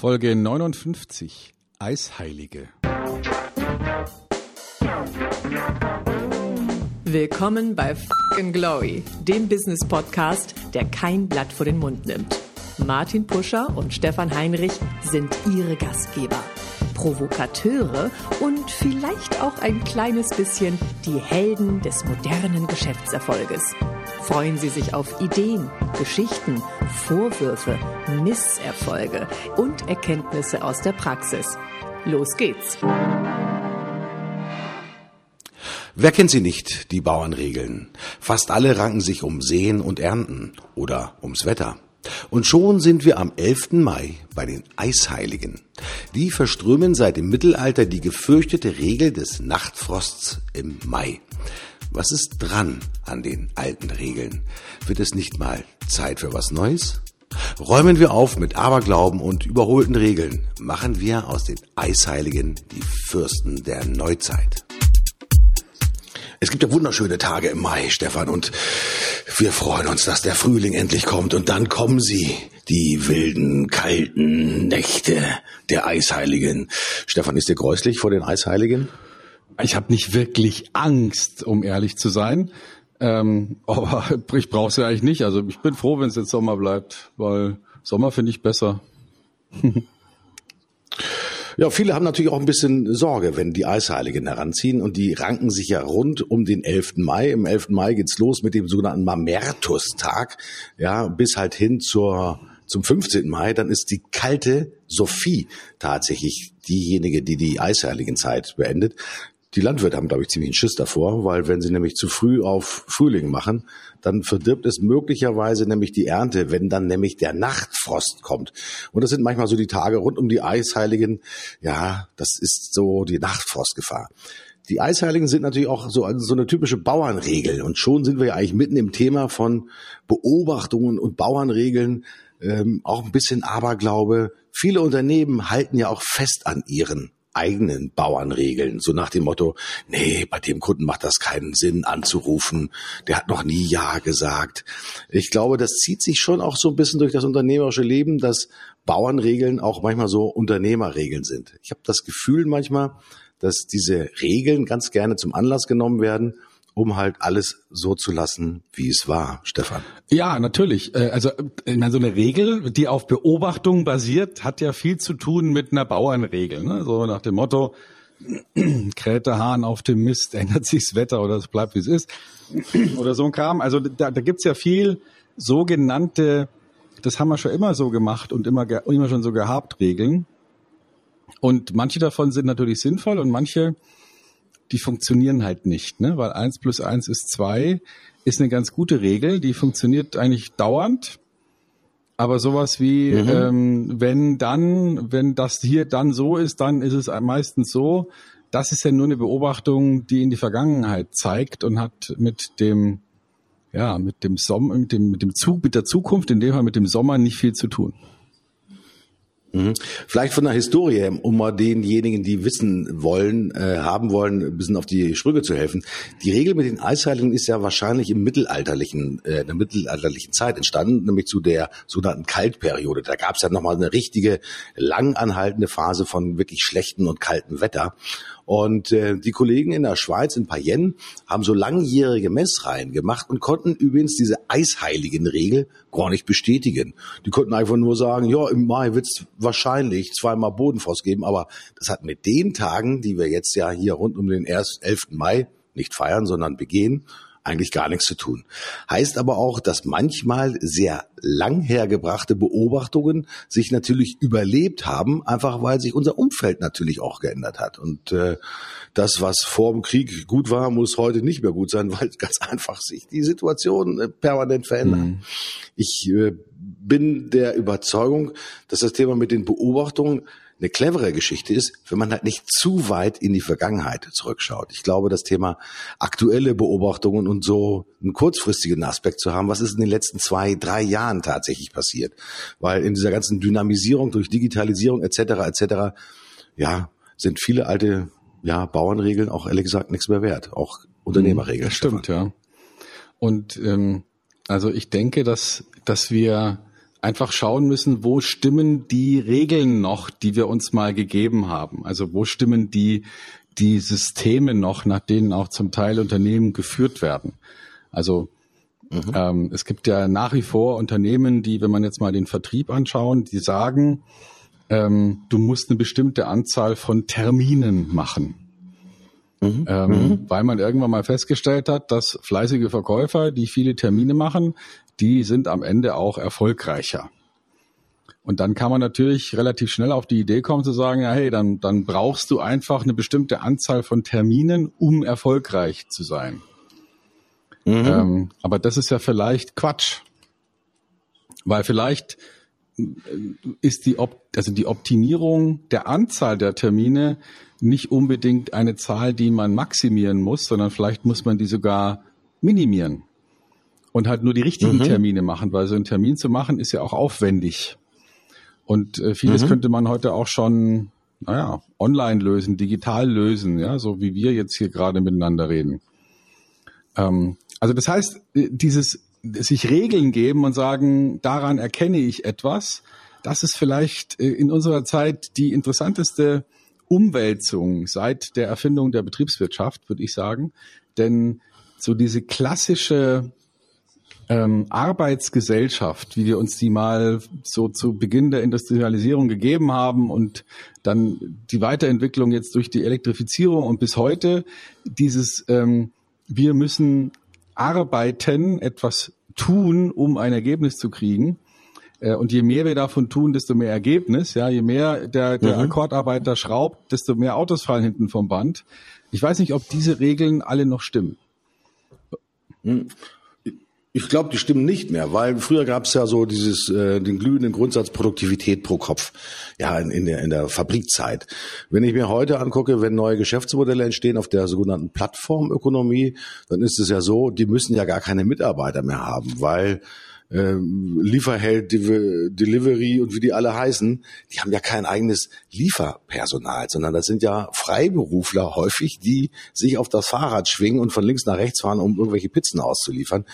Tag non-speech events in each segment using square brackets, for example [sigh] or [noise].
Folge 59 Eisheilige. Willkommen bei Fucking Glory, dem Business Podcast, der kein Blatt vor den Mund nimmt. Martin Puscher und Stefan Heinrich sind ihre Gastgeber. Provokateure und vielleicht auch ein kleines bisschen die Helden des modernen Geschäftserfolges. Freuen Sie sich auf Ideen, Geschichten, Vorwürfe, Misserfolge und Erkenntnisse aus der Praxis. Los geht's! Wer kennt sie nicht, die Bauernregeln? Fast alle ranken sich um Sehen und Ernten oder ums Wetter. Und schon sind wir am 11. Mai bei den Eisheiligen. Die verströmen seit dem Mittelalter die gefürchtete Regel des Nachtfrosts im Mai. Was ist dran an den alten Regeln? Wird es nicht mal Zeit für was Neues? Räumen wir auf mit Aberglauben und überholten Regeln. Machen wir aus den Eisheiligen die Fürsten der Neuzeit. Es gibt ja wunderschöne Tage im Mai, Stefan, und wir freuen uns, dass der Frühling endlich kommt und dann kommen sie, die wilden, kalten Nächte der Eisheiligen. Stefan, ist dir gräuslich vor den Eisheiligen? Ich habe nicht wirklich Angst, um ehrlich zu sein. Ähm, aber [laughs] ich brauche sie eigentlich nicht. Also ich bin froh, wenn es jetzt Sommer bleibt, weil Sommer finde ich besser. [laughs] Ja, viele haben natürlich auch ein bisschen Sorge, wenn die Eisheiligen heranziehen und die ranken sich ja rund um den 11. Mai. Im 11. Mai geht's los mit dem sogenannten Mamertus-Tag, ja, bis halt hin zur zum 15. Mai, dann ist die kalte Sophie tatsächlich diejenige, die die Eisheiligen-Zeit beendet. Die Landwirte haben, glaube ich, ziemlich einen Schiss davor, weil wenn sie nämlich zu früh auf Frühling machen, dann verdirbt es möglicherweise nämlich die Ernte, wenn dann nämlich der Nachtfrost kommt. Und das sind manchmal so die Tage rund um die Eisheiligen. Ja, das ist so die Nachtfrostgefahr. Die Eisheiligen sind natürlich auch so, so eine typische Bauernregel. Und schon sind wir ja eigentlich mitten im Thema von Beobachtungen und Bauernregeln. Ähm, auch ein bisschen Aberglaube. Viele Unternehmen halten ja auch fest an ihren eigenen Bauernregeln, so nach dem Motto, nee, bei dem Kunden macht das keinen Sinn anzurufen, der hat noch nie Ja gesagt. Ich glaube, das zieht sich schon auch so ein bisschen durch das unternehmerische Leben, dass Bauernregeln auch manchmal so Unternehmerregeln sind. Ich habe das Gefühl manchmal, dass diese Regeln ganz gerne zum Anlass genommen werden, um halt alles so zu lassen, wie es war, Stefan. Ja, natürlich. Äh, also so eine Regel, die auf Beobachtung basiert, hat ja viel zu tun mit einer Bauernregel. Ne? So nach dem Motto, [clears throat] kräht Hahn auf dem Mist, [laughs] ändert sich das Wetter oder es bleibt, wie es ist. [clears throat] oder so ein Kram. Also da, da gibt's ja viel sogenannte, das haben wir schon immer so gemacht und immer, immer schon so gehabt, Regeln. Und manche davon sind natürlich sinnvoll und manche die funktionieren halt nicht, ne? weil eins plus eins ist zwei ist eine ganz gute Regel, die funktioniert eigentlich dauernd. Aber sowas wie, mhm. ähm, wenn dann, wenn das hier dann so ist, dann ist es meistens so. Das ist ja nur eine Beobachtung, die in die Vergangenheit zeigt und hat mit dem, ja, mit dem Sommer, mit dem, mit dem Zug, mit der Zukunft, in dem Fall mit dem Sommer nicht viel zu tun. Mhm. Vielleicht von der Historie, um mal denjenigen, die wissen wollen, äh, haben wollen, ein bisschen auf die Sprünge zu helfen. Die Regel mit den Eisheiligen ist ja wahrscheinlich im mittelalterlichen, äh, in der mittelalterlichen Zeit entstanden, nämlich zu der sogenannten Kaltperiode. Da gab es ja nochmal eine richtige, lang anhaltende Phase von wirklich schlechten und kaltem Wetter. Und äh, die Kollegen in der Schweiz, in Payenne, haben so langjährige Messreihen gemacht und konnten übrigens diese eisheiligen Regel gar nicht bestätigen. Die konnten einfach nur sagen, ja, im Mai wird es wahrscheinlich zweimal Bodenfrost geben, aber das hat mit den Tagen, die wir jetzt ja hier rund um den 11. Mai nicht feiern, sondern begehen, eigentlich gar nichts zu tun. Heißt aber auch, dass manchmal sehr lang hergebrachte Beobachtungen sich natürlich überlebt haben, einfach weil sich unser Umfeld natürlich auch geändert hat. Und äh, das, was vor dem Krieg gut war, muss heute nicht mehr gut sein, [laughs] weil ganz einfach sich die Situation äh, permanent verändert. Mhm. Ich äh, bin der Überzeugung, dass das Thema mit den Beobachtungen eine clevere Geschichte ist, wenn man halt nicht zu weit in die Vergangenheit zurückschaut. Ich glaube, das Thema aktuelle Beobachtungen und so einen kurzfristigen Aspekt zu haben, was ist in den letzten zwei, drei Jahren tatsächlich passiert? Weil in dieser ganzen Dynamisierung durch Digitalisierung etc. etc. ja sind viele alte ja Bauernregeln auch ehrlich gesagt nichts mehr wert, auch Unternehmerregeln. Das stimmt, ja. Und ähm, also ich denke, dass dass wir einfach schauen müssen, wo stimmen die Regeln noch, die wir uns mal gegeben haben? Also wo stimmen die, die Systeme noch, nach denen auch zum Teil Unternehmen geführt werden? Also mhm. ähm, es gibt ja nach wie vor Unternehmen, die, wenn man jetzt mal den Vertrieb anschauen, die sagen, ähm, du musst eine bestimmte Anzahl von Terminen machen. Mhm. Ähm, mhm. Weil man irgendwann mal festgestellt hat, dass fleißige Verkäufer, die viele Termine machen, die sind am Ende auch erfolgreicher. Und dann kann man natürlich relativ schnell auf die Idee kommen zu sagen, ja, hey, dann, dann brauchst du einfach eine bestimmte Anzahl von Terminen, um erfolgreich zu sein. Mhm. Ähm, aber das ist ja vielleicht Quatsch. Weil vielleicht äh, ist die, Op also die Optimierung der Anzahl der Termine nicht unbedingt eine Zahl, die man maximieren muss, sondern vielleicht muss man die sogar minimieren und halt nur die richtigen mhm. Termine machen, weil so ein Termin zu machen ist ja auch aufwendig. Und äh, vieles mhm. könnte man heute auch schon, naja, online lösen, digital lösen, ja, so wie wir jetzt hier gerade miteinander reden. Ähm, also das heißt, äh, dieses sich Regeln geben und sagen, daran erkenne ich etwas, das ist vielleicht äh, in unserer Zeit die interessanteste Umwälzung seit der Erfindung der Betriebswirtschaft, würde ich sagen. Denn so diese klassische ähm, Arbeitsgesellschaft, wie wir uns die mal so zu Beginn der Industrialisierung gegeben haben und dann die Weiterentwicklung jetzt durch die Elektrifizierung und bis heute dieses ähm, wir müssen arbeiten, etwas tun, um ein Ergebnis zu kriegen. Äh, und je mehr wir davon tun, desto mehr Ergebnis. Ja, je mehr der, der mhm. Akkordarbeiter schraubt, desto mehr Autos fallen hinten vom Band. Ich weiß nicht, ob diese Regeln alle noch stimmen. Ich glaube, die stimmen nicht mehr, weil früher gab es ja so dieses äh, den glühenden Grundsatz Produktivität pro Kopf, ja in, in, der in der Fabrikzeit. Wenn ich mir heute angucke, wenn neue Geschäftsmodelle entstehen auf der sogenannten Plattformökonomie, dann ist es ja so, die müssen ja gar keine Mitarbeiter mehr haben, weil ähm, Lieferheld, Delivery und wie die alle heißen, die haben ja kein eigenes Lieferpersonal, sondern das sind ja Freiberufler häufig, die sich auf das Fahrrad schwingen und von links nach rechts fahren, um irgendwelche Pizzen auszuliefern.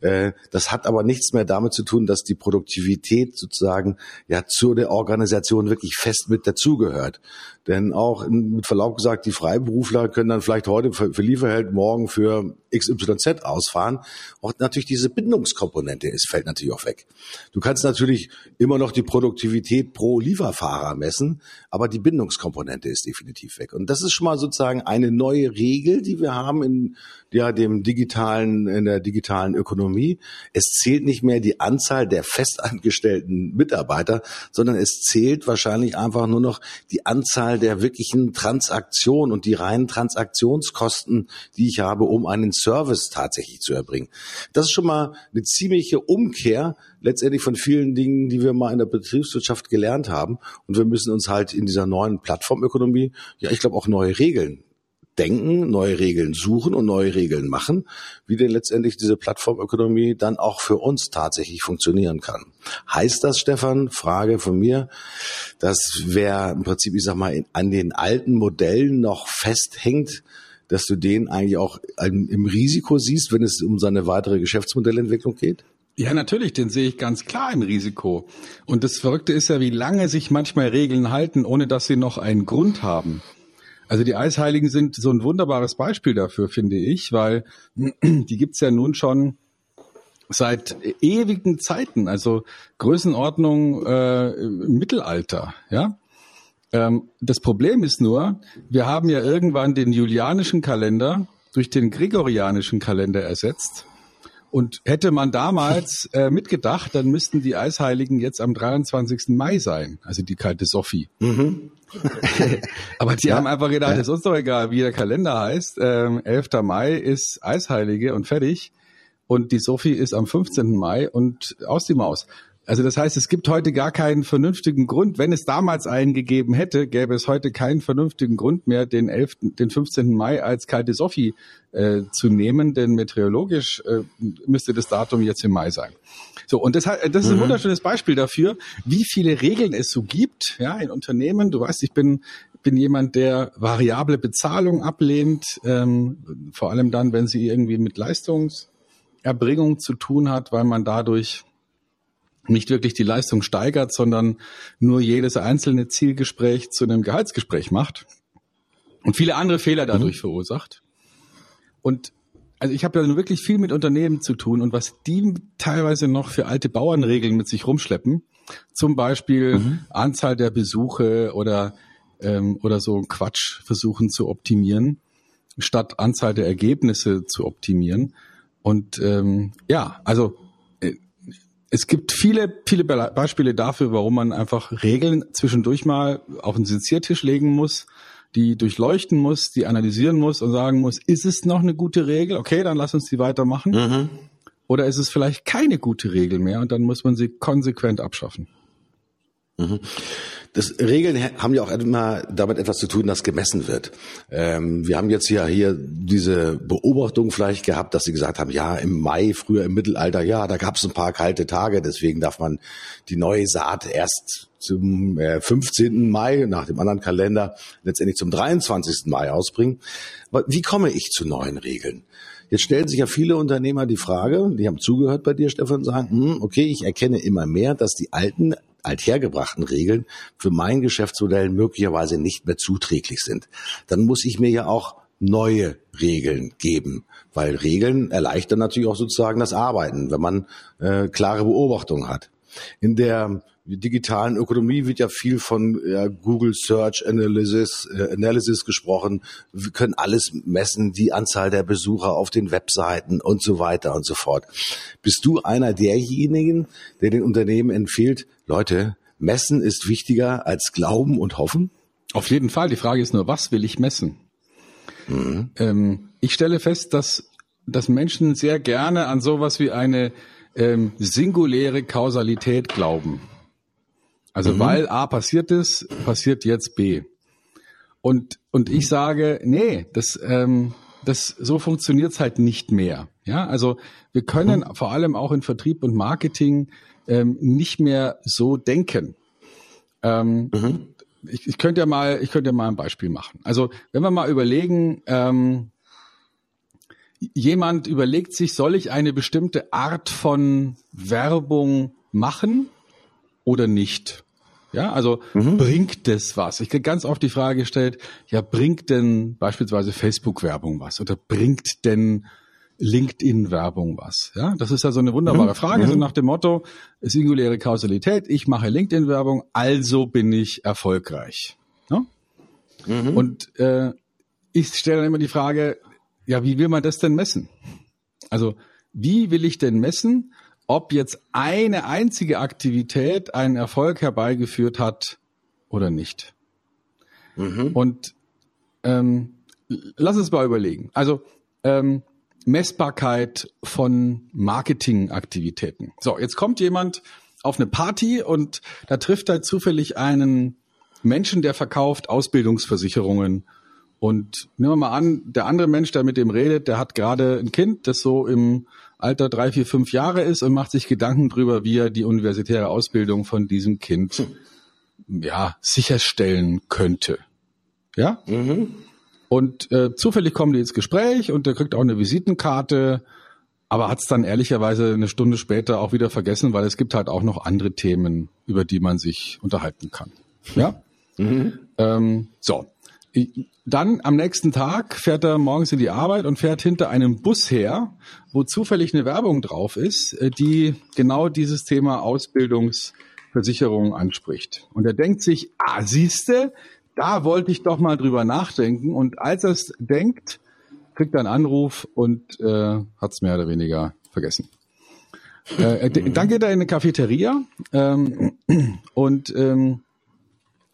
Äh, das hat aber nichts mehr damit zu tun, dass die Produktivität sozusagen ja zu der Organisation wirklich fest mit dazugehört. Denn auch mit Verlaub gesagt, die Freiberufler können dann vielleicht heute für, für Lieferheld morgen für XYZ ausfahren. Und natürlich diese Bindungskomponente ist, fällt natürlich auch weg. Du kannst natürlich immer noch die Produktivität pro Lieferfahrer messen, aber die Bindungskomponente ist definitiv weg. Und das ist schon mal sozusagen eine neue Regel, die wir haben in ja, dem digitalen, in der digitalen Ökonomie. Es zählt nicht mehr die Anzahl der festangestellten Mitarbeiter, sondern es zählt wahrscheinlich einfach nur noch die Anzahl der wirklichen Transaktionen und die reinen Transaktionskosten, die ich habe, um einen Service tatsächlich zu erbringen. Das ist schon mal eine ziemliche Umkehr letztendlich von vielen Dingen, die wir mal in der Betriebswirtschaft gelernt haben. Und wir müssen uns halt in dieser neuen Plattformökonomie, ja, ich glaube auch neue Regeln denken, neue Regeln suchen und neue Regeln machen, wie denn letztendlich diese Plattformökonomie dann auch für uns tatsächlich funktionieren kann. Heißt das, Stefan, Frage von mir, dass wer im Prinzip, ich sag mal, an den alten Modellen noch festhängt, dass du den eigentlich auch im Risiko siehst, wenn es um seine weitere Geschäftsmodellentwicklung geht? Ja, natürlich, den sehe ich ganz klar im Risiko. Und das Verrückte ist ja, wie lange sich manchmal Regeln halten, ohne dass sie noch einen Grund haben. Also die Eisheiligen sind so ein wunderbares Beispiel dafür, finde ich, weil [clears throat] die gibt's ja nun schon seit ewigen Zeiten, also Größenordnung äh, im Mittelalter, ja. Ähm, das Problem ist nur, wir haben ja irgendwann den julianischen Kalender durch den gregorianischen Kalender ersetzt. Und hätte man damals äh, mitgedacht, dann müssten die Eisheiligen jetzt am 23. Mai sein, also die kalte Sophie. Mhm. [laughs] Aber die ja, haben einfach gedacht, ja. ist uns doch egal, wie der Kalender heißt. Ähm, 11. Mai ist Eisheilige und fertig. Und die Sophie ist am 15. Mai und aus die Maus. Also das heißt, es gibt heute gar keinen vernünftigen Grund. Wenn es damals einen gegeben hätte, gäbe es heute keinen vernünftigen Grund mehr, den 11., den 15. Mai als kalte Sophie äh, zu nehmen, denn meteorologisch äh, müsste das Datum jetzt im Mai sein. So, und das, das ist ein mhm. wunderschönes Beispiel dafür, wie viele Regeln es so gibt, ja, in Unternehmen. Du weißt, ich bin, bin jemand, der variable Bezahlung ablehnt, ähm, vor allem dann, wenn sie irgendwie mit Leistungserbringung zu tun hat, weil man dadurch nicht wirklich die Leistung steigert, sondern nur jedes einzelne Zielgespräch zu einem Gehaltsgespräch macht und viele andere Fehler dadurch mhm. verursacht. Und also ich habe ja nun wirklich viel mit Unternehmen zu tun und was die teilweise noch für alte Bauernregeln mit sich rumschleppen, zum Beispiel mhm. Anzahl der Besuche oder ähm, oder so Quatsch versuchen zu optimieren, statt Anzahl der Ergebnisse zu optimieren. Und ähm, ja, also es gibt viele, viele Beispiele dafür, warum man einfach Regeln zwischendurch mal auf den Senziertisch legen muss, die durchleuchten muss, die analysieren muss und sagen muss, ist es noch eine gute Regel? Okay, dann lass uns die weitermachen. Mhm. Oder ist es vielleicht keine gute Regel mehr und dann muss man sie konsequent abschaffen? Mhm. Das Regeln haben ja auch immer damit etwas zu tun, dass gemessen wird. Ähm, wir haben jetzt ja hier diese Beobachtung vielleicht gehabt, dass Sie gesagt haben, ja, im Mai, früher im Mittelalter, ja, da gab es ein paar kalte Tage, deswegen darf man die neue Saat erst zum äh, 15. Mai nach dem anderen Kalender letztendlich zum 23. Mai ausbringen. Wie komme ich zu neuen Regeln? Jetzt stellen sich ja viele Unternehmer die Frage, die haben zugehört bei dir, Stefan, sagen, hm, okay, ich erkenne immer mehr, dass die alten althergebrachten Regeln für mein Geschäftsmodell möglicherweise nicht mehr zuträglich sind. Dann muss ich mir ja auch neue Regeln geben, weil Regeln erleichtern natürlich auch sozusagen das Arbeiten, wenn man äh, klare Beobachtungen hat. In der digitalen Ökonomie wird ja viel von ja, Google Search Analysis, äh, Analysis gesprochen. Wir können alles messen, die Anzahl der Besucher auf den Webseiten und so weiter und so fort. Bist du einer derjenigen, der den Unternehmen empfiehlt, Leute, messen ist wichtiger als Glauben und Hoffen? Auf jeden Fall. Die Frage ist nur, was will ich messen? Mhm. Ähm, ich stelle fest, dass, dass Menschen sehr gerne an sowas wie eine ähm, singuläre Kausalität glauben. Also mhm. weil A passiert ist, passiert jetzt B. Und, und ich sage, nee, das, ähm, das, so funktioniert's halt nicht mehr. Ja, also wir können mhm. vor allem auch in Vertrieb und Marketing ähm, nicht mehr so denken. Ähm, mhm. ich, ich könnte ja mal, ich könnte ja mal ein Beispiel machen. Also wenn wir mal überlegen, ähm, jemand überlegt sich, soll ich eine bestimmte Art von Werbung machen oder nicht? Ja, also mhm. bringt das was? Ich kriege ganz oft die Frage gestellt, ja, bringt denn beispielsweise Facebook-Werbung was? Oder bringt denn LinkedIn-Werbung was? Ja, das ist ja so eine wunderbare mhm. Frage, mhm. so nach dem Motto, singuläre Kausalität, ich mache LinkedIn-Werbung, also bin ich erfolgreich. Ja? Mhm. Und äh, ich stelle dann immer die Frage, ja, wie will man das denn messen? Also, wie will ich denn messen, ob jetzt eine einzige Aktivität einen Erfolg herbeigeführt hat oder nicht. Mhm. Und ähm, lass uns mal überlegen. Also ähm, Messbarkeit von Marketingaktivitäten. So, jetzt kommt jemand auf eine Party und da trifft er zufällig einen Menschen, der verkauft Ausbildungsversicherungen. Und nehmen wir mal an, der andere Mensch, der mit dem redet, der hat gerade ein Kind, das so im Alter drei, vier, fünf Jahre ist und macht sich Gedanken drüber, wie er die universitäre Ausbildung von diesem Kind hm. ja sicherstellen könnte. Ja? Mhm. Und äh, zufällig kommen die ins Gespräch und der kriegt auch eine Visitenkarte, aber hat es dann ehrlicherweise eine Stunde später auch wieder vergessen, weil es gibt halt auch noch andere Themen, über die man sich unterhalten kann. Ja? Mhm. Ähm, so. Dann am nächsten Tag fährt er morgens in die Arbeit und fährt hinter einem Bus her, wo zufällig eine Werbung drauf ist, äh, die genau dieses Thema Ausbildungsversicherung anspricht. Und er denkt sich, ah, siehste, da wollte ich doch mal drüber nachdenken. Und als er es denkt, kriegt er einen Anruf und äh, hat es mehr oder weniger vergessen. Äh, dann geht er in eine Cafeteria ähm, und ähm,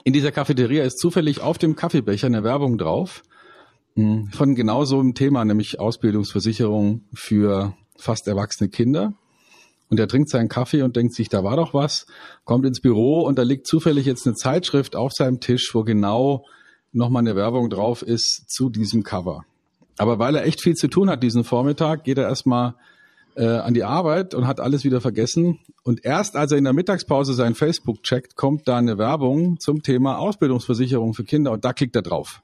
in dieser Cafeteria ist zufällig auf dem Kaffeebecher eine Werbung drauf hm, von genau so einem Thema, nämlich Ausbildungsversicherung für fast erwachsene Kinder. Und er trinkt seinen Kaffee und denkt sich, da war doch was, kommt ins Büro und da liegt zufällig jetzt eine Zeitschrift auf seinem Tisch, wo genau nochmal eine Werbung drauf ist zu diesem Cover. Aber weil er echt viel zu tun hat diesen Vormittag, geht er erstmal äh, an die Arbeit und hat alles wieder vergessen. Und erst als er in der Mittagspause sein Facebook checkt, kommt da eine Werbung zum Thema Ausbildungsversicherung für Kinder und da klickt er drauf.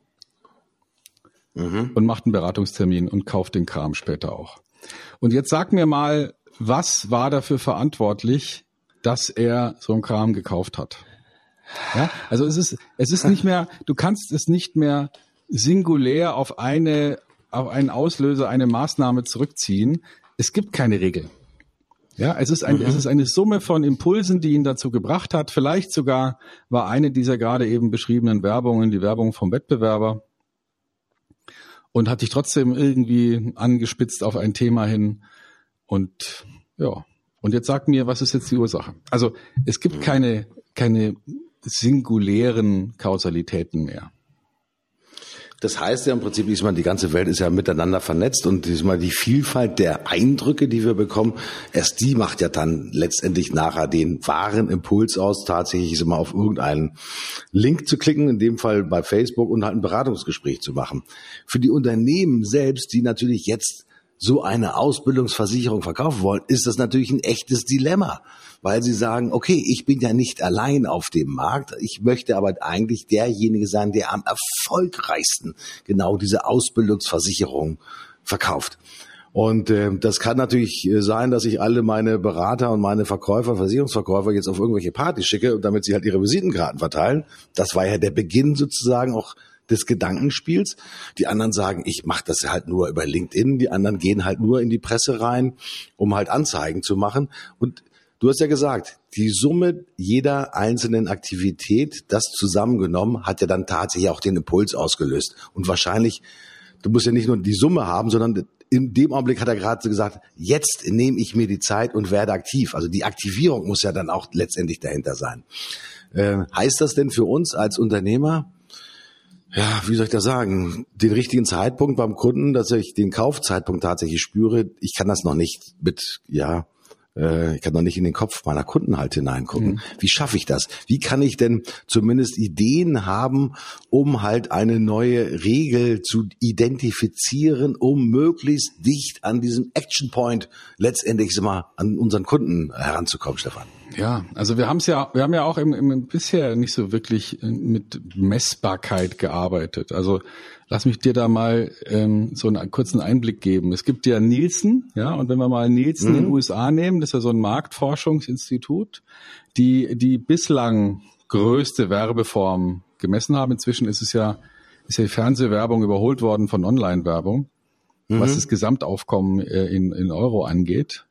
Mhm. Und macht einen Beratungstermin und kauft den Kram später auch. Und jetzt sag mir mal, was war dafür verantwortlich, dass er so einen Kram gekauft hat. Ja, also es ist, es ist nicht mehr, du kannst es nicht mehr singulär auf eine, auf einen Auslöser, eine Maßnahme zurückziehen. Es gibt keine Regel. Ja, es ist, ein, mhm. es ist eine Summe von Impulsen, die ihn dazu gebracht hat. Vielleicht sogar war eine dieser gerade eben beschriebenen Werbungen die Werbung vom Wettbewerber und hat dich trotzdem irgendwie angespitzt auf ein Thema hin. Und ja, und jetzt sag mir, was ist jetzt die Ursache? Also es gibt keine, keine singulären Kausalitäten mehr. Das heißt ja im Prinzip, diesmal die ganze Welt ist ja miteinander vernetzt und diesmal die Vielfalt der Eindrücke, die wir bekommen, erst die macht ja dann letztendlich nachher den wahren Impuls aus, tatsächlich immer auf irgendeinen Link zu klicken, in dem Fall bei Facebook und halt ein Beratungsgespräch zu machen. Für die Unternehmen selbst, die natürlich jetzt so eine Ausbildungsversicherung verkaufen wollen, ist das natürlich ein echtes Dilemma, weil sie sagen, okay, ich bin ja nicht allein auf dem Markt, ich möchte aber eigentlich derjenige sein, der am erfolgreichsten genau diese Ausbildungsversicherung verkauft. Und äh, das kann natürlich äh, sein, dass ich alle meine Berater und meine Verkäufer, Versicherungsverkäufer jetzt auf irgendwelche Partys schicke, damit sie halt ihre Visitenkarten verteilen. Das war ja der Beginn sozusagen auch des Gedankenspiels. Die anderen sagen, ich mache das halt nur über LinkedIn. Die anderen gehen halt nur in die Presse rein, um halt Anzeigen zu machen. Und du hast ja gesagt, die Summe jeder einzelnen Aktivität, das zusammengenommen, hat ja dann tatsächlich auch den Impuls ausgelöst. Und wahrscheinlich, du musst ja nicht nur die Summe haben, sondern in dem Augenblick hat er gerade gesagt, jetzt nehme ich mir die Zeit und werde aktiv. Also die Aktivierung muss ja dann auch letztendlich dahinter sein. Äh, heißt das denn für uns als Unternehmer, ja, wie soll ich das sagen, den richtigen Zeitpunkt beim Kunden, dass ich den Kaufzeitpunkt tatsächlich spüre, ich kann das noch nicht mit, ja, äh, ich kann noch nicht in den Kopf meiner Kunden halt hineingucken. Mhm. Wie schaffe ich das? Wie kann ich denn zumindest Ideen haben, um halt eine neue Regel zu identifizieren, um möglichst dicht an diesem Action Point letztendlich mal an unseren Kunden heranzukommen, Stefan? Ja, also wir haben es ja, wir haben ja auch im, im bisher nicht so wirklich äh, mit Messbarkeit gearbeitet. Also lass mich dir da mal ähm, so einen kurzen Einblick geben. Es gibt ja Nielsen, ja, und wenn wir mal Nielsen mhm. in den USA nehmen, das ist ja so ein Marktforschungsinstitut, die die bislang größte Werbeform gemessen haben. Inzwischen ist es ja ist ja die Fernsehwerbung überholt worden von Online-Werbung, mhm. was das Gesamtaufkommen äh, in, in Euro angeht.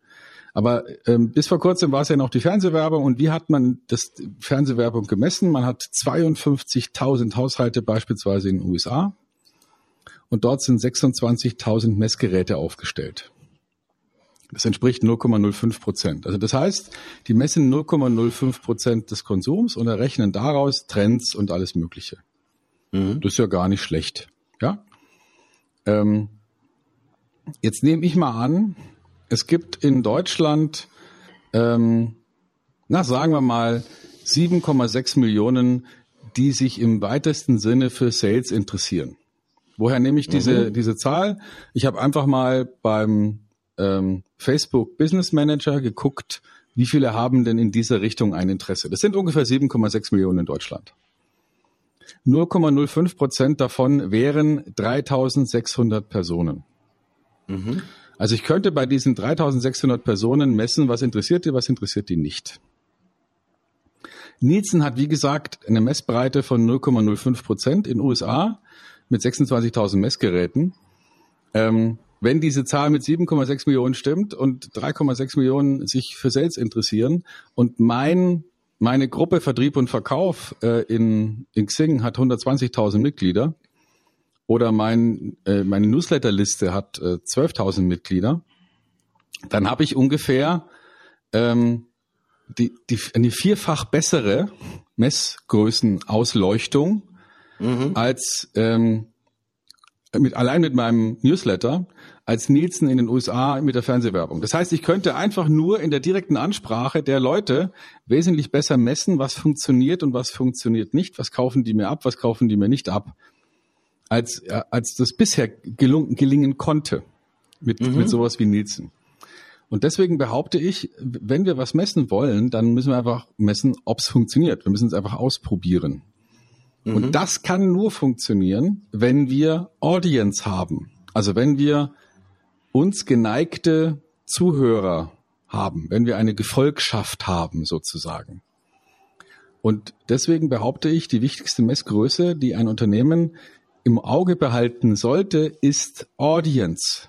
Aber ähm, bis vor kurzem war es ja noch die Fernsehwerbung und wie hat man das Fernsehwerbung gemessen? Man hat 52.000 Haushalte beispielsweise in den USA und dort sind 26.000 Messgeräte aufgestellt. Das entspricht 0,05 Prozent. Also das heißt, die messen 0,05 Prozent des Konsums und errechnen daraus Trends und alles Mögliche. Mhm. Das ist ja gar nicht schlecht. Ja. Ähm, jetzt nehme ich mal an, es gibt in Deutschland, ähm, na sagen wir mal, 7,6 Millionen, die sich im weitesten Sinne für Sales interessieren. Woher nehme ich diese, mhm. diese Zahl? Ich habe einfach mal beim ähm, Facebook Business Manager geguckt, wie viele haben denn in dieser Richtung ein Interesse. Das sind ungefähr 7,6 Millionen in Deutschland. 0,05 Prozent davon wären 3600 Personen. Mhm. Also ich könnte bei diesen 3600 Personen messen, was interessiert die, was interessiert die nicht. Nielsen hat, wie gesagt, eine Messbreite von 0,05 Prozent in USA mit 26.000 Messgeräten. Ähm, wenn diese Zahl mit 7,6 Millionen stimmt und 3,6 Millionen sich für Sales interessieren und mein, meine Gruppe Vertrieb und Verkauf äh, in, in Xing hat 120.000 Mitglieder, oder mein, äh, meine Newsletterliste hat äh, 12.000 Mitglieder, dann habe ich ungefähr ähm, die, die, eine vierfach bessere Messgrößenausleuchtung mhm. als ähm, mit, allein mit meinem Newsletter als Nielsen in den USA mit der Fernsehwerbung. Das heißt, ich könnte einfach nur in der direkten Ansprache der Leute wesentlich besser messen, was funktioniert und was funktioniert nicht, was kaufen die mir ab, was kaufen die mir nicht ab als, äh, als das bisher gelungen, gelingen konnte mit, mhm. mit sowas wie Nielsen. Und deswegen behaupte ich, wenn wir was messen wollen, dann müssen wir einfach messen, ob es funktioniert. Wir müssen es einfach ausprobieren. Mhm. Und das kann nur funktionieren, wenn wir Audience haben. Also wenn wir uns geneigte Zuhörer haben, wenn wir eine Gefolgschaft haben sozusagen. Und deswegen behaupte ich, die wichtigste Messgröße, die ein Unternehmen im Auge behalten sollte, ist Audience.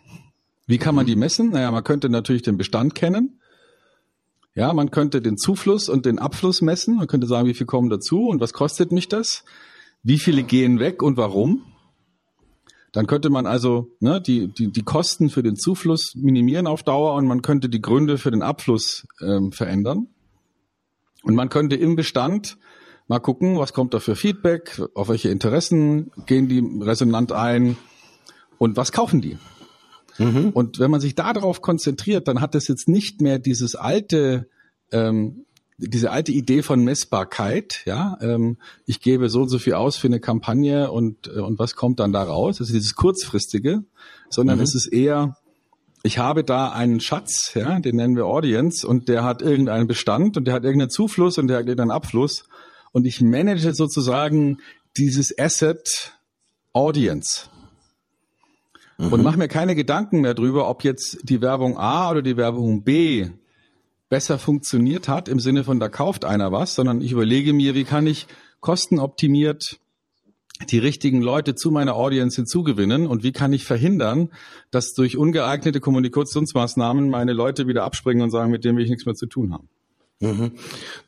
Wie kann man die messen? Naja, man könnte natürlich den Bestand kennen. Ja, man könnte den Zufluss und den Abfluss messen. Man könnte sagen, wie viel kommen dazu und was kostet mich das? Wie viele gehen weg und warum? Dann könnte man also ne, die, die, die Kosten für den Zufluss minimieren auf Dauer und man könnte die Gründe für den Abfluss ähm, verändern. Und man könnte im Bestand mal gucken, was kommt da für Feedback, auf welche Interessen gehen die resonant ein und was kaufen die. Mhm. Und wenn man sich darauf konzentriert, dann hat es jetzt nicht mehr dieses alte ähm, diese alte Idee von Messbarkeit, ja, ähm, ich gebe so und so viel aus für eine Kampagne und, äh, und was kommt dann da raus? Also dieses kurzfristige, sondern mhm. es ist eher, ich habe da einen Schatz, ja, den nennen wir Audience und der hat irgendeinen Bestand und der hat irgendeinen Zufluss und der hat irgendeinen Abfluss und ich manage sozusagen dieses Asset Audience. Mhm. Und mache mir keine Gedanken mehr drüber, ob jetzt die Werbung A oder die Werbung B besser funktioniert hat, im Sinne von da kauft einer was, sondern ich überlege mir, wie kann ich kostenoptimiert die richtigen Leute zu meiner Audience hinzugewinnen und wie kann ich verhindern, dass durch ungeeignete Kommunikationsmaßnahmen meine Leute wieder abspringen und sagen, mit dem will ich nichts mehr zu tun haben. Mhm.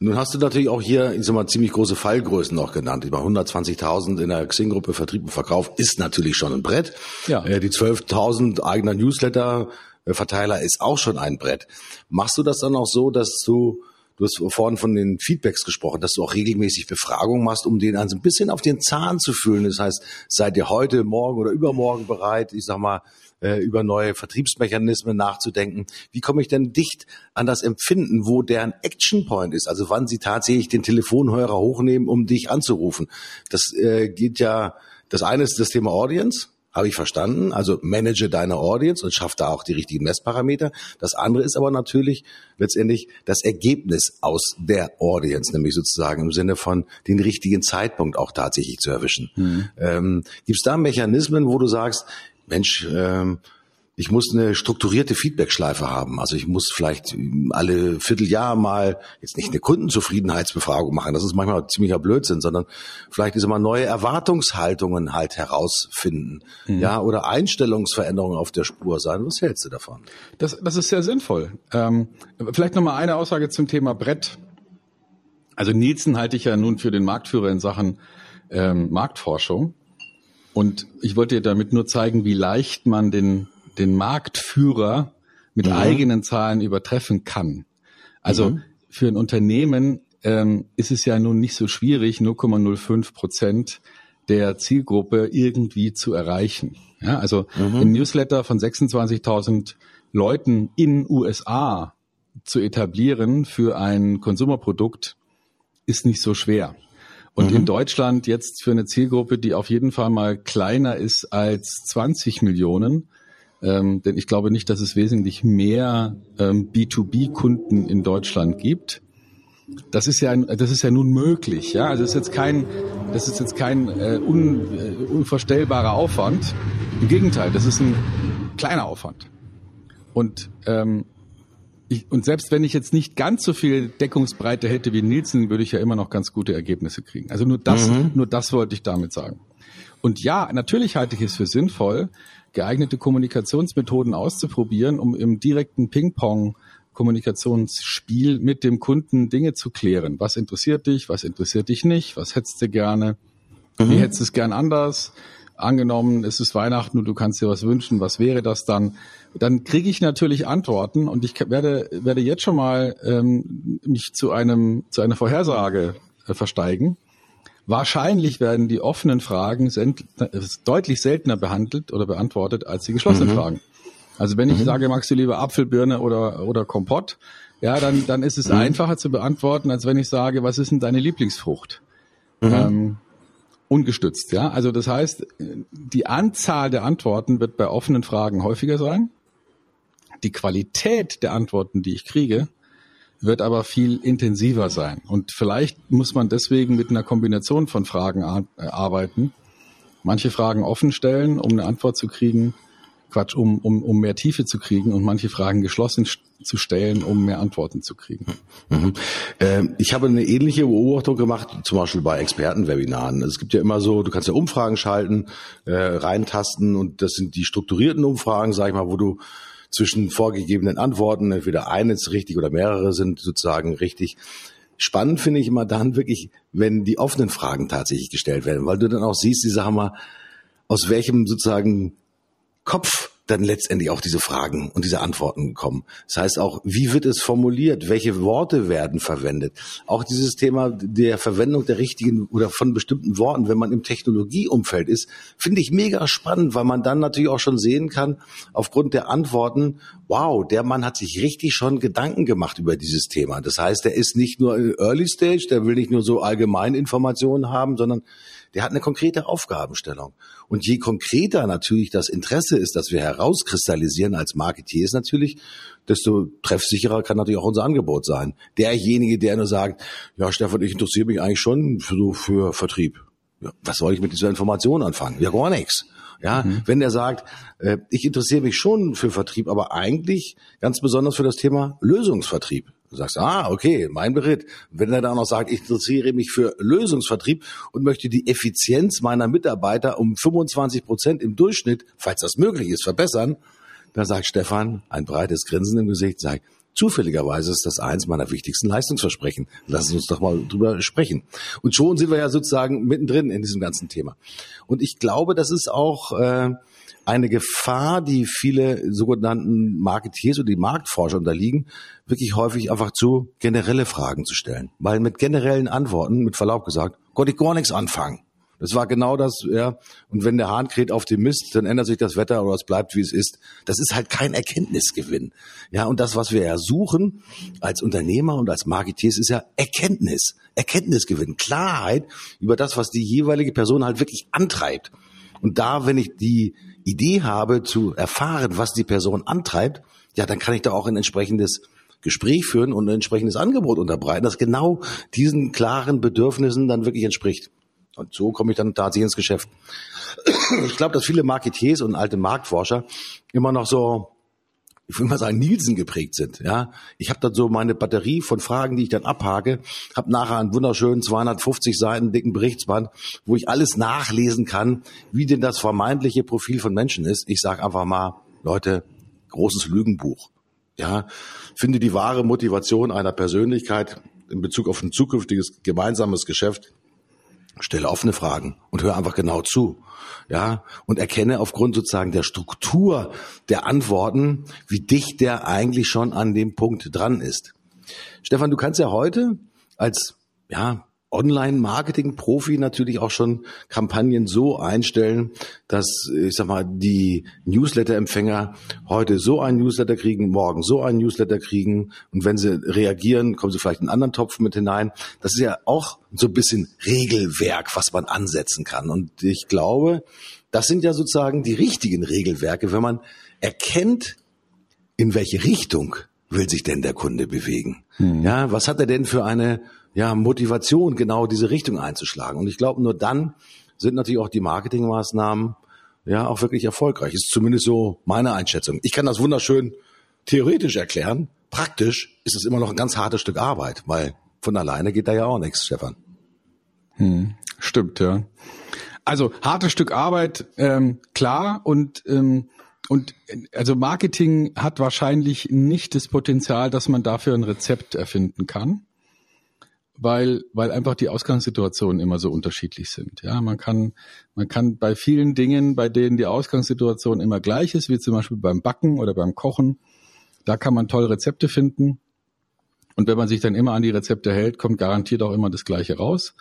Nun hast du natürlich auch hier, ich sag mal, ziemlich große Fallgrößen noch genannt. Über 120.000 in der Xing-Gruppe Vertrieb und Verkauf ist natürlich schon ein Brett. Ja. Äh, die 12.000 eigener Newsletter Verteiler ist auch schon ein Brett. Machst du das dann auch so, dass du Du hast vorhin von den Feedbacks gesprochen, dass du auch regelmäßig Befragungen machst, um den also ein bisschen auf den Zahn zu fühlen. Das heißt, seid ihr heute, morgen oder übermorgen bereit, ich sag mal, äh, über neue Vertriebsmechanismen nachzudenken. Wie komme ich denn dicht an das Empfinden, wo deren Action Point ist? Also wann sie tatsächlich den Telefonhörer hochnehmen, um dich anzurufen. Das äh, geht ja, das eine ist das Thema Audience. Habe ich verstanden. Also manage deine Audience und schaff da auch die richtigen Messparameter. Das andere ist aber natürlich letztendlich das Ergebnis aus der Audience, nämlich sozusagen im Sinne von den richtigen Zeitpunkt auch tatsächlich zu erwischen. Mhm. Ähm, Gibt es da Mechanismen, wo du sagst, Mensch, ähm, ich muss eine strukturierte Feedbackschleife haben. Also ich muss vielleicht alle Vierteljahr mal jetzt nicht eine Kundenzufriedenheitsbefragung machen. Das ist manchmal ziemlicher Blödsinn, sondern vielleicht ist immer neue Erwartungshaltungen halt herausfinden. Mhm. Ja, oder Einstellungsveränderungen auf der Spur sein. Was hältst du davon? Das, das ist sehr sinnvoll. Ähm, vielleicht nochmal eine Aussage zum Thema Brett. Also Nielsen halte ich ja nun für den Marktführer in Sachen ähm, Marktforschung. Und ich wollte dir damit nur zeigen, wie leicht man den den Marktführer mit mhm. eigenen Zahlen übertreffen kann. Also mhm. für ein Unternehmen ähm, ist es ja nun nicht so schwierig, 0,05 Prozent der Zielgruppe irgendwie zu erreichen. Ja, also mhm. ein Newsletter von 26.000 Leuten in USA zu etablieren für ein Konsumerprodukt ist nicht so schwer. Und mhm. in Deutschland jetzt für eine Zielgruppe, die auf jeden Fall mal kleiner ist als 20 Millionen, ähm, denn ich glaube nicht, dass es wesentlich mehr ähm, B2B-Kunden in Deutschland gibt. Das ist ja, das ist ja nun möglich, ja. Also das ist jetzt kein, das ist jetzt kein äh, un, äh, unvorstellbarer Aufwand. Im Gegenteil, das ist ein kleiner Aufwand. Und ähm, ich, und selbst wenn ich jetzt nicht ganz so viel Deckungsbreite hätte wie Nielsen, würde ich ja immer noch ganz gute Ergebnisse kriegen. Also nur das, mhm. nur das wollte ich damit sagen. Und ja, natürlich halte ich es für sinnvoll, geeignete Kommunikationsmethoden auszuprobieren, um im direkten Ping-Pong Kommunikationsspiel mit dem Kunden Dinge zu klären. Was interessiert dich? Was interessiert dich nicht? Was hättest du gerne? Mhm. Wie hättest du es gern anders? Angenommen, es ist Weihnachten und du kannst dir was wünschen, was wäre das dann? Dann kriege ich natürlich Antworten und ich werde, werde jetzt schon mal ähm, mich zu einem zu einer Vorhersage äh, versteigen. Wahrscheinlich werden die offenen Fragen deutlich seltener behandelt oder beantwortet als die geschlossenen mhm. Fragen. Also wenn ich mhm. sage, magst du lieber Apfel, Birne oder, oder Kompott, ja, dann, dann ist es mhm. einfacher zu beantworten, als wenn ich sage, was ist denn deine Lieblingsfrucht? Mhm. Ähm, ungestützt, ja. Also das heißt, die Anzahl der Antworten wird bei offenen Fragen häufiger sein. Die Qualität der Antworten, die ich kriege, wird aber viel intensiver sein. Und vielleicht muss man deswegen mit einer Kombination von Fragen äh, arbeiten. Manche Fragen offen stellen, um eine Antwort zu kriegen. Quatsch, um, um, um mehr Tiefe zu kriegen und manche Fragen geschlossen zu stellen, um mehr Antworten zu kriegen. Mhm. Ähm, ich habe eine ähnliche Beobachtung gemacht, zum Beispiel bei Expertenwebinaren. Es gibt ja immer so, du kannst ja Umfragen schalten, äh, reintasten und das sind die strukturierten Umfragen, sag ich mal, wo du zwischen vorgegebenen Antworten, entweder eines richtig oder mehrere sind sozusagen richtig. Spannend finde ich immer dann wirklich, wenn die offenen Fragen tatsächlich gestellt werden, weil du dann auch siehst, die sagen mal, aus welchem sozusagen Kopf dann letztendlich auch diese Fragen und diese Antworten kommen. Das heißt auch, wie wird es formuliert? Welche Worte werden verwendet? Auch dieses Thema der Verwendung der richtigen oder von bestimmten Worten, wenn man im Technologieumfeld ist, finde ich mega spannend, weil man dann natürlich auch schon sehen kann, aufgrund der Antworten, wow, der Mann hat sich richtig schon Gedanken gemacht über dieses Thema. Das heißt, er ist nicht nur in Early Stage, der will nicht nur so allgemein Informationen haben, sondern der hat eine konkrete Aufgabenstellung. Und je konkreter natürlich das Interesse ist, dass wir herauskristallisieren als Marketeers natürlich, desto treffsicherer kann natürlich auch unser Angebot sein. Derjenige, der nur sagt, ja, Stefan, ich interessiere mich eigentlich schon für, so für Vertrieb. Ja, was soll ich mit dieser Information anfangen? Ja, gar nichts. Ja, mhm. wenn der sagt, äh, ich interessiere mich schon für Vertrieb, aber eigentlich ganz besonders für das Thema Lösungsvertrieb. Du sagst, ah, okay, mein Beritt. Wenn er dann noch sagt, ich interessiere mich für Lösungsvertrieb und möchte die Effizienz meiner Mitarbeiter um 25 Prozent im Durchschnitt, falls das möglich ist, verbessern, dann sagt Stefan, ein breites Grinsen im Gesicht, sagt, zufälligerweise ist das eins meiner wichtigsten Leistungsversprechen. Lassen Sie uns doch mal drüber sprechen. Und schon sind wir ja sozusagen mittendrin in diesem ganzen Thema. Und ich glaube, das ist auch äh, eine Gefahr, die viele sogenannten Marketeers oder die Marktforscher unterliegen, wirklich häufig einfach zu generelle Fragen zu stellen. Weil mit generellen Antworten, mit Verlaub gesagt, konnte ich gar nichts anfangen. Das war genau das, ja. Und wenn der Hahn kräht auf dem Mist, dann ändert sich das Wetter oder es bleibt, wie es ist. Das ist halt kein Erkenntnisgewinn. Ja, und das, was wir ja suchen als Unternehmer und als Marketeers, ist ja Erkenntnis. Erkenntnisgewinn. Klarheit über das, was die jeweilige Person halt wirklich antreibt. Und da, wenn ich die Idee habe, zu erfahren, was die Person antreibt, ja, dann kann ich da auch ein entsprechendes Gespräch führen und ein entsprechendes Angebot unterbreiten, das genau diesen klaren Bedürfnissen dann wirklich entspricht. Und so komme ich dann tatsächlich ins Geschäft. Ich glaube, dass viele Marketeers und alte Marktforscher immer noch so ich will mal sagen, Nielsen geprägt sind. Ja, ich habe dann so meine Batterie von Fragen, die ich dann abhake, habe nachher einen wunderschönen 250 Seiten dicken Berichtsband, wo ich alles nachlesen kann, wie denn das vermeintliche Profil von Menschen ist. Ich sage einfach mal, Leute, großes Lügenbuch. Ja, finde die wahre Motivation einer Persönlichkeit in Bezug auf ein zukünftiges gemeinsames Geschäft stelle offene Fragen und höre einfach genau zu. Ja, und erkenne aufgrund sozusagen der Struktur der Antworten, wie dicht der eigentlich schon an dem Punkt dran ist. Stefan, du kannst ja heute als ja, Online-Marketing-Profi natürlich auch schon Kampagnen so einstellen, dass, ich sag mal, die Newsletter-Empfänger heute so einen Newsletter kriegen, morgen so einen Newsletter kriegen und wenn sie reagieren, kommen sie vielleicht in einen anderen Topf mit hinein. Das ist ja auch so ein bisschen Regelwerk, was man ansetzen kann. Und ich glaube, das sind ja sozusagen die richtigen Regelwerke, wenn man erkennt, in welche Richtung will sich denn der Kunde bewegen? Hm. Ja, was hat er denn für eine ja, Motivation, genau diese Richtung einzuschlagen. Und ich glaube, nur dann sind natürlich auch die Marketingmaßnahmen ja auch wirklich erfolgreich. Ist zumindest so meine Einschätzung. Ich kann das wunderschön theoretisch erklären. Praktisch ist es immer noch ein ganz hartes Stück Arbeit, weil von alleine geht da ja auch nichts, Stefan. Hm, stimmt, ja. Also hartes Stück Arbeit, ähm, klar und ähm, und also Marketing hat wahrscheinlich nicht das Potenzial, dass man dafür ein Rezept erfinden kann weil, weil einfach die Ausgangssituationen immer so unterschiedlich sind. Ja, man kann, man kann bei vielen Dingen, bei denen die Ausgangssituation immer gleich ist, wie zum Beispiel beim Backen oder beim Kochen, da kann man tolle Rezepte finden. Und wenn man sich dann immer an die Rezepte hält, kommt garantiert auch immer das Gleiche raus.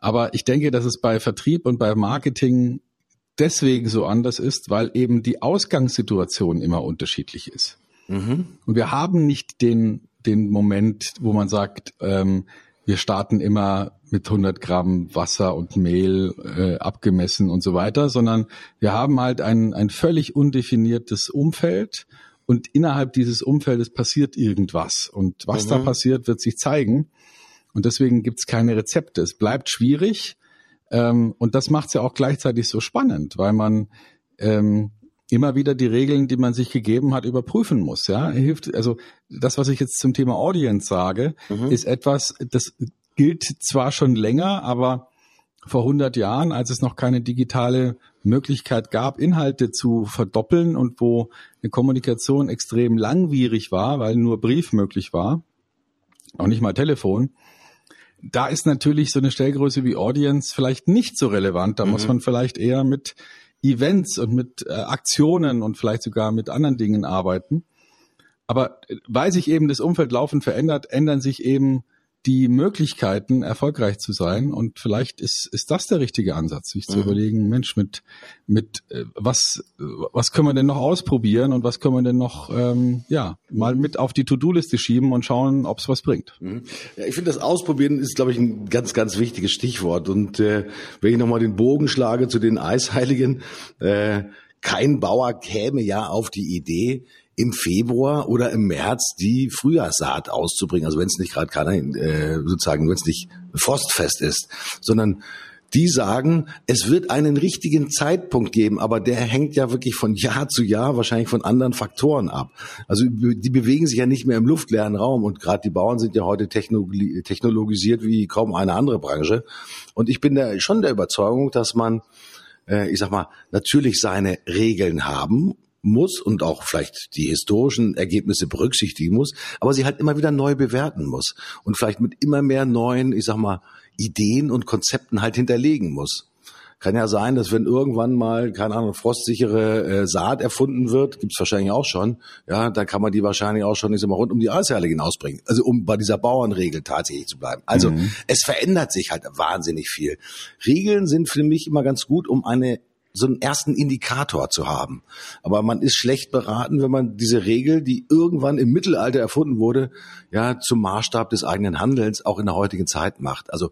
Aber ich denke, dass es bei Vertrieb und bei Marketing deswegen so anders ist, weil eben die Ausgangssituation immer unterschiedlich ist. Mhm. Und wir haben nicht den, den Moment, wo man sagt, ähm, wir starten immer mit 100 Gramm Wasser und Mehl äh, abgemessen und so weiter, sondern wir haben halt ein, ein völlig undefiniertes Umfeld und innerhalb dieses Umfeldes passiert irgendwas. Und was mhm. da passiert, wird sich zeigen. Und deswegen gibt's keine Rezepte. Es bleibt schwierig. Ähm, und das macht's ja auch gleichzeitig so spannend, weil man ähm, immer wieder die Regeln, die man sich gegeben hat, überprüfen muss. Ja, hilft also das, was ich jetzt zum Thema Audience sage, mhm. ist etwas, das gilt zwar schon länger, aber vor 100 Jahren, als es noch keine digitale Möglichkeit gab, Inhalte zu verdoppeln und wo eine Kommunikation extrem langwierig war, weil nur Brief möglich war, auch nicht mal Telefon, da ist natürlich so eine Stellgröße wie Audience vielleicht nicht so relevant. Da mhm. muss man vielleicht eher mit Events und mit äh, Aktionen und vielleicht sogar mit anderen Dingen arbeiten. Aber äh, weil sich eben das Umfeld laufend verändert, ändern sich eben die Möglichkeiten, erfolgreich zu sein. Und vielleicht ist, ist das der richtige Ansatz, sich zu mhm. überlegen, Mensch, mit, mit äh, was, was können wir denn noch ausprobieren und was können wir denn noch ähm, ja, mal mit auf die To-Do-Liste schieben und schauen, ob es was bringt. Mhm. Ja, ich finde, das Ausprobieren ist, glaube ich, ein ganz, ganz wichtiges Stichwort. Und äh, wenn ich nochmal den Bogen schlage zu den Eisheiligen, äh, kein Bauer käme ja auf die Idee, im Februar oder im März die Frühjahrssaat auszubringen. Also wenn es nicht gerade keiner, äh, sozusagen, wenn es nicht frostfest ist, sondern die sagen, es wird einen richtigen Zeitpunkt geben, aber der hängt ja wirklich von Jahr zu Jahr wahrscheinlich von anderen Faktoren ab. Also die bewegen sich ja nicht mehr im luftleeren Raum und gerade die Bauern sind ja heute technologisiert wie kaum eine andere Branche. Und ich bin da schon der Überzeugung, dass man äh, ich sag mal, natürlich seine Regeln haben muss und auch vielleicht die historischen Ergebnisse berücksichtigen muss, aber sie halt immer wieder neu bewerten muss und vielleicht mit immer mehr neuen, ich sag mal, Ideen und Konzepten halt hinterlegen muss. Kann ja sein, dass wenn irgendwann mal, keine Ahnung, frostsichere äh, Saat erfunden wird, gibt's wahrscheinlich auch schon, ja, dann kann man die wahrscheinlich auch schon, ich sag mal, rund um die Eisherle hinausbringen. Also um bei dieser Bauernregel tatsächlich zu bleiben. Also mhm. es verändert sich halt wahnsinnig viel. Regeln sind für mich immer ganz gut, um eine so einen ersten Indikator zu haben. Aber man ist schlecht beraten, wenn man diese Regel, die irgendwann im Mittelalter erfunden wurde, ja, zum Maßstab des eigenen Handelns auch in der heutigen Zeit macht. Also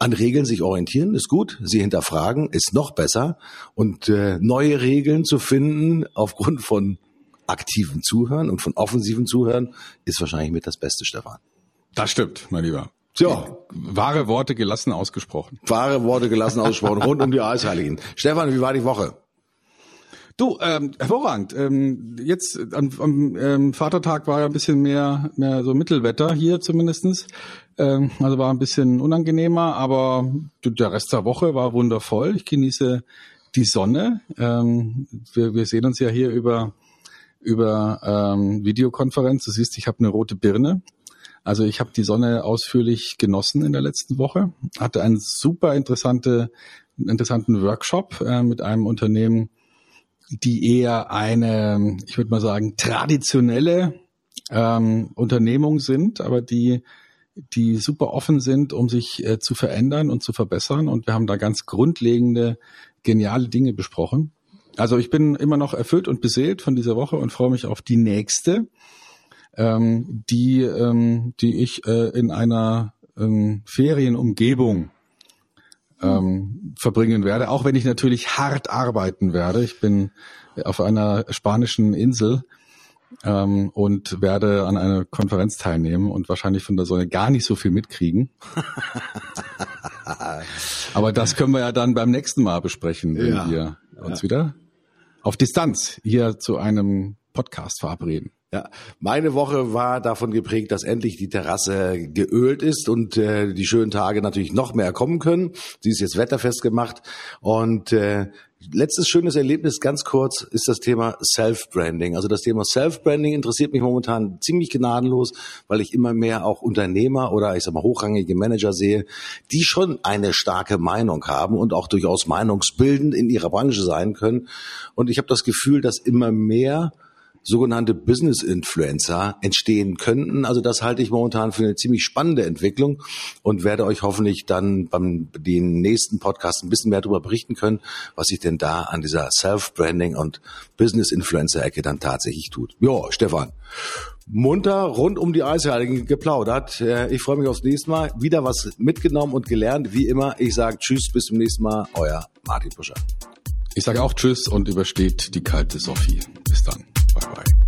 an Regeln sich orientieren ist gut, sie hinterfragen ist noch besser und äh, neue Regeln zu finden aufgrund von aktiven Zuhören und von offensiven Zuhören ist wahrscheinlich mit das Beste, Stefan. Das stimmt, mein Lieber. Ja. Wahre Worte gelassen ausgesprochen. Wahre Worte gelassen [laughs] ausgesprochen, rund um die Eisheiligen. Stefan, wie war die Woche? Du, ähm, hervorragend. Ähm, jetzt am, am ähm, Vatertag war ja ein bisschen mehr, mehr so Mittelwetter hier zumindestens. Ähm, also war ein bisschen unangenehmer, aber der Rest der Woche war wundervoll. Ich genieße die Sonne. Ähm, wir, wir sehen uns ja hier über über ähm, Videokonferenz. Du siehst, ich habe eine rote Birne. Also ich habe die Sonne ausführlich genossen in der letzten Woche, hatte einen super interessante, interessanten Workshop äh, mit einem Unternehmen, die eher eine, ich würde mal sagen, traditionelle ähm, Unternehmung sind, aber die die super offen sind, um sich äh, zu verändern und zu verbessern. Und wir haben da ganz grundlegende, geniale Dinge besprochen. Also ich bin immer noch erfüllt und beseelt von dieser Woche und freue mich auf die nächste ähm, die, ähm, die ich äh, in einer ähm, Ferienumgebung ähm, verbringen werde, auch wenn ich natürlich hart arbeiten werde. Ich bin auf einer spanischen Insel ähm, und werde an einer Konferenz teilnehmen und wahrscheinlich von der Sonne gar nicht so viel mitkriegen. [laughs] Aber das können wir ja dann beim nächsten Mal besprechen, wenn ja. wir uns ja. wieder auf Distanz hier zu einem Podcast verabreden. Ja, meine Woche war davon geprägt, dass endlich die Terrasse geölt ist und äh, die schönen Tage natürlich noch mehr kommen können. Sie ist jetzt wetterfest gemacht und äh, letztes schönes Erlebnis, ganz kurz, ist das Thema Self-Branding. Also das Thema Self-Branding interessiert mich momentan ziemlich gnadenlos, weil ich immer mehr auch Unternehmer oder ich sag mal hochrangige Manager sehe, die schon eine starke Meinung haben und auch durchaus meinungsbildend in ihrer Branche sein können. Und ich habe das Gefühl, dass immer mehr sogenannte Business Influencer entstehen könnten. Also das halte ich momentan für eine ziemlich spannende Entwicklung und werde euch hoffentlich dann beim den nächsten Podcast ein bisschen mehr darüber berichten können, was sich denn da an dieser Self-Branding und Business Influencer-Ecke dann tatsächlich tut. Ja, Stefan. Munter rund um die Eisheiligen geplaudert. Äh, ich freue mich aufs nächste Mal. Wieder was mitgenommen und gelernt. Wie immer, ich sage Tschüss, bis zum nächsten Mal. Euer Martin Buscher. Ich sage auch Tschüss und übersteht die kalte Sophie. Bis dann. Bye bye.